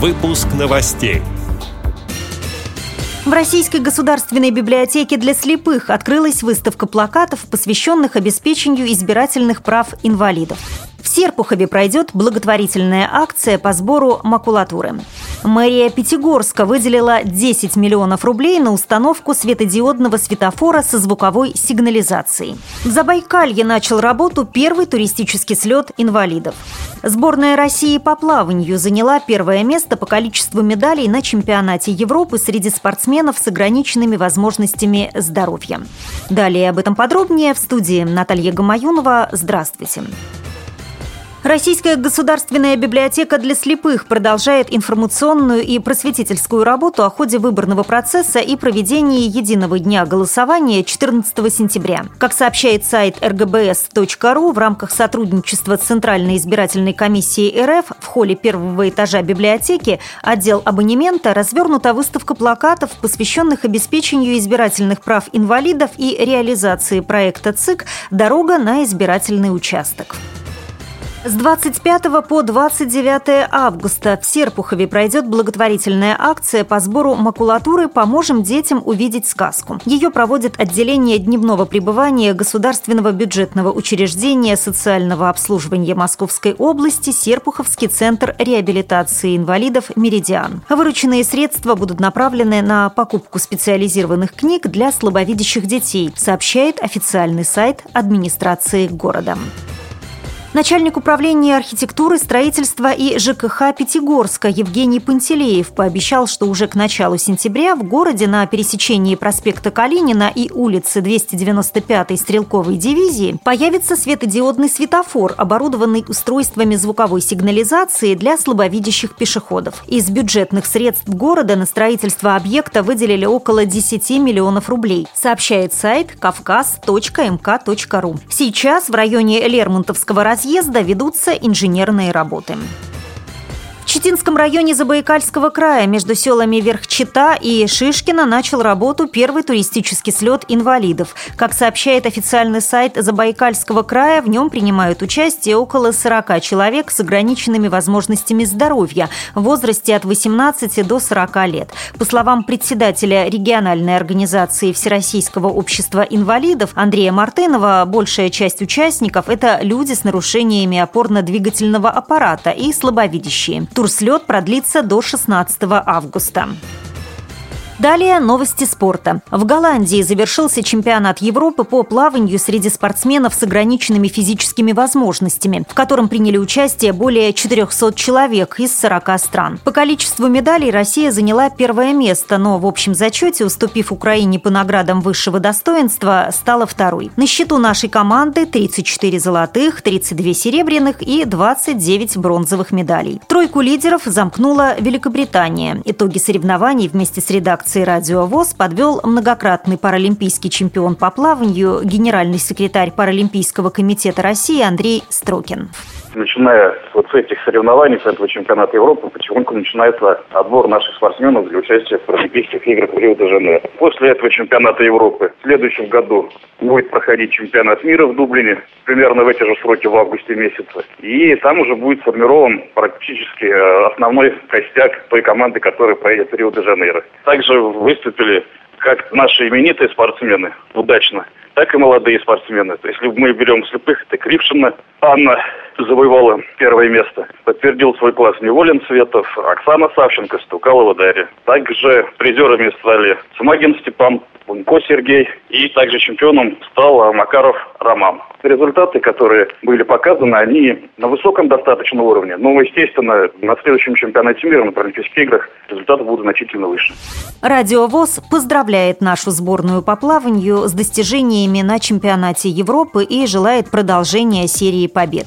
Выпуск новостей. В Российской государственной библиотеке для слепых открылась выставка плакатов, посвященных обеспечению избирательных прав инвалидов. В Серпухове пройдет благотворительная акция по сбору макулатуры. Мэрия Пятигорска выделила 10 миллионов рублей на установку светодиодного светофора со звуковой сигнализацией. В Забайкалье начал работу первый туристический слет инвалидов. Сборная России по плаванию заняла первое место по количеству медалей на чемпионате Европы среди спортсменов с ограниченными возможностями здоровья. Далее об этом подробнее в студии Наталья Гамаюнова. Здравствуйте. Российская государственная библиотека для слепых продолжает информационную и просветительскую работу о ходе выборного процесса и проведении единого дня голосования 14 сентября. Как сообщает сайт rgbs.ru, в рамках сотрудничества с Центральной избирательной комиссией РФ в холле первого этажа библиотеки отдел абонемента развернута выставка плакатов, посвященных обеспечению избирательных прав инвалидов и реализации проекта ЦИК «Дорога на избирательный участок». С 25 по 29 августа в Серпухове пройдет благотворительная акция по сбору макулатуры «Поможем детям увидеть сказку». Ее проводит отделение дневного пребывания Государственного бюджетного учреждения социального обслуживания Московской области Серпуховский центр реабилитации инвалидов «Меридиан». Вырученные средства будут направлены на покупку специализированных книг для слабовидящих детей, сообщает официальный сайт администрации города. Начальник управления архитектуры, строительства и ЖКХ Пятигорска Евгений Пантелеев пообещал, что уже к началу сентября в городе на пересечении проспекта Калинина и улицы 295-й стрелковой дивизии появится светодиодный светофор, оборудованный устройствами звуковой сигнализации для слабовидящих пешеходов. Из бюджетных средств города на строительство объекта выделили около 10 миллионов рублей, сообщает сайт кавказ.мк.ру. Сейчас в районе Лермонтовского разъезда разъезда ведутся инженерные работы. Читинском районе Забайкальского края между селами Верхчита и Шишкина начал работу первый туристический слет инвалидов. Как сообщает официальный сайт Забайкальского края, в нем принимают участие около 40 человек с ограниченными возможностями здоровья в возрасте от 18 до 40 лет. По словам председателя региональной организации Всероссийского общества инвалидов Андрея Мартынова, большая часть участников – это люди с нарушениями опорно-двигательного аппарата и слабовидящие. Турслет продлится до 16 августа. Далее новости спорта. В Голландии завершился чемпионат Европы по плаванию среди спортсменов с ограниченными физическими возможностями, в котором приняли участие более 400 человек из 40 стран. По количеству медалей Россия заняла первое место, но в общем зачете, уступив Украине по наградам высшего достоинства, стала второй. На счету нашей команды 34 золотых, 32 серебряных и 29 бронзовых медалей. Тройку лидеров замкнула Великобритания. Итоги соревнований вместе с редакцией редакции «Радио ВОЗ» подвел многократный паралимпийский чемпион по плаванию, генеральный секретарь Паралимпийского комитета России Андрей Строкин начиная вот с этих соревнований, с этого чемпионата Европы, потихоньку начинается отбор наших спортсменов для участия в Паралимпийских играх в Рио-де-Жанейро. После этого чемпионата Европы в следующем году будет проходить чемпионат мира в Дублине, примерно в эти же сроки в августе месяце. И там уже будет сформирован практически э, основной костяк той команды, которая поедет в Рио-де-Жанейро. Также выступили как наши именитые спортсмены удачно, так и молодые спортсмены. То есть, если мы берем слепых, это Крившина, Анна завоевала первое место. Подтвердил свой класс Неволин Светов, Оксана Савченко, Стукалова Дарья. Также призерами стали Смагин Степан, Бунько Сергей и также чемпионом стал Макаров Роман. Результаты, которые были показаны, они на высоком достаточном уровне. Но, естественно, на следующем чемпионате мира на Паралимпийских играх результаты будут значительно выше. Радио ВОЗ поздравляет нашу сборную по плаванию с достижениями на чемпионате Европы и желает продолжения серии побед.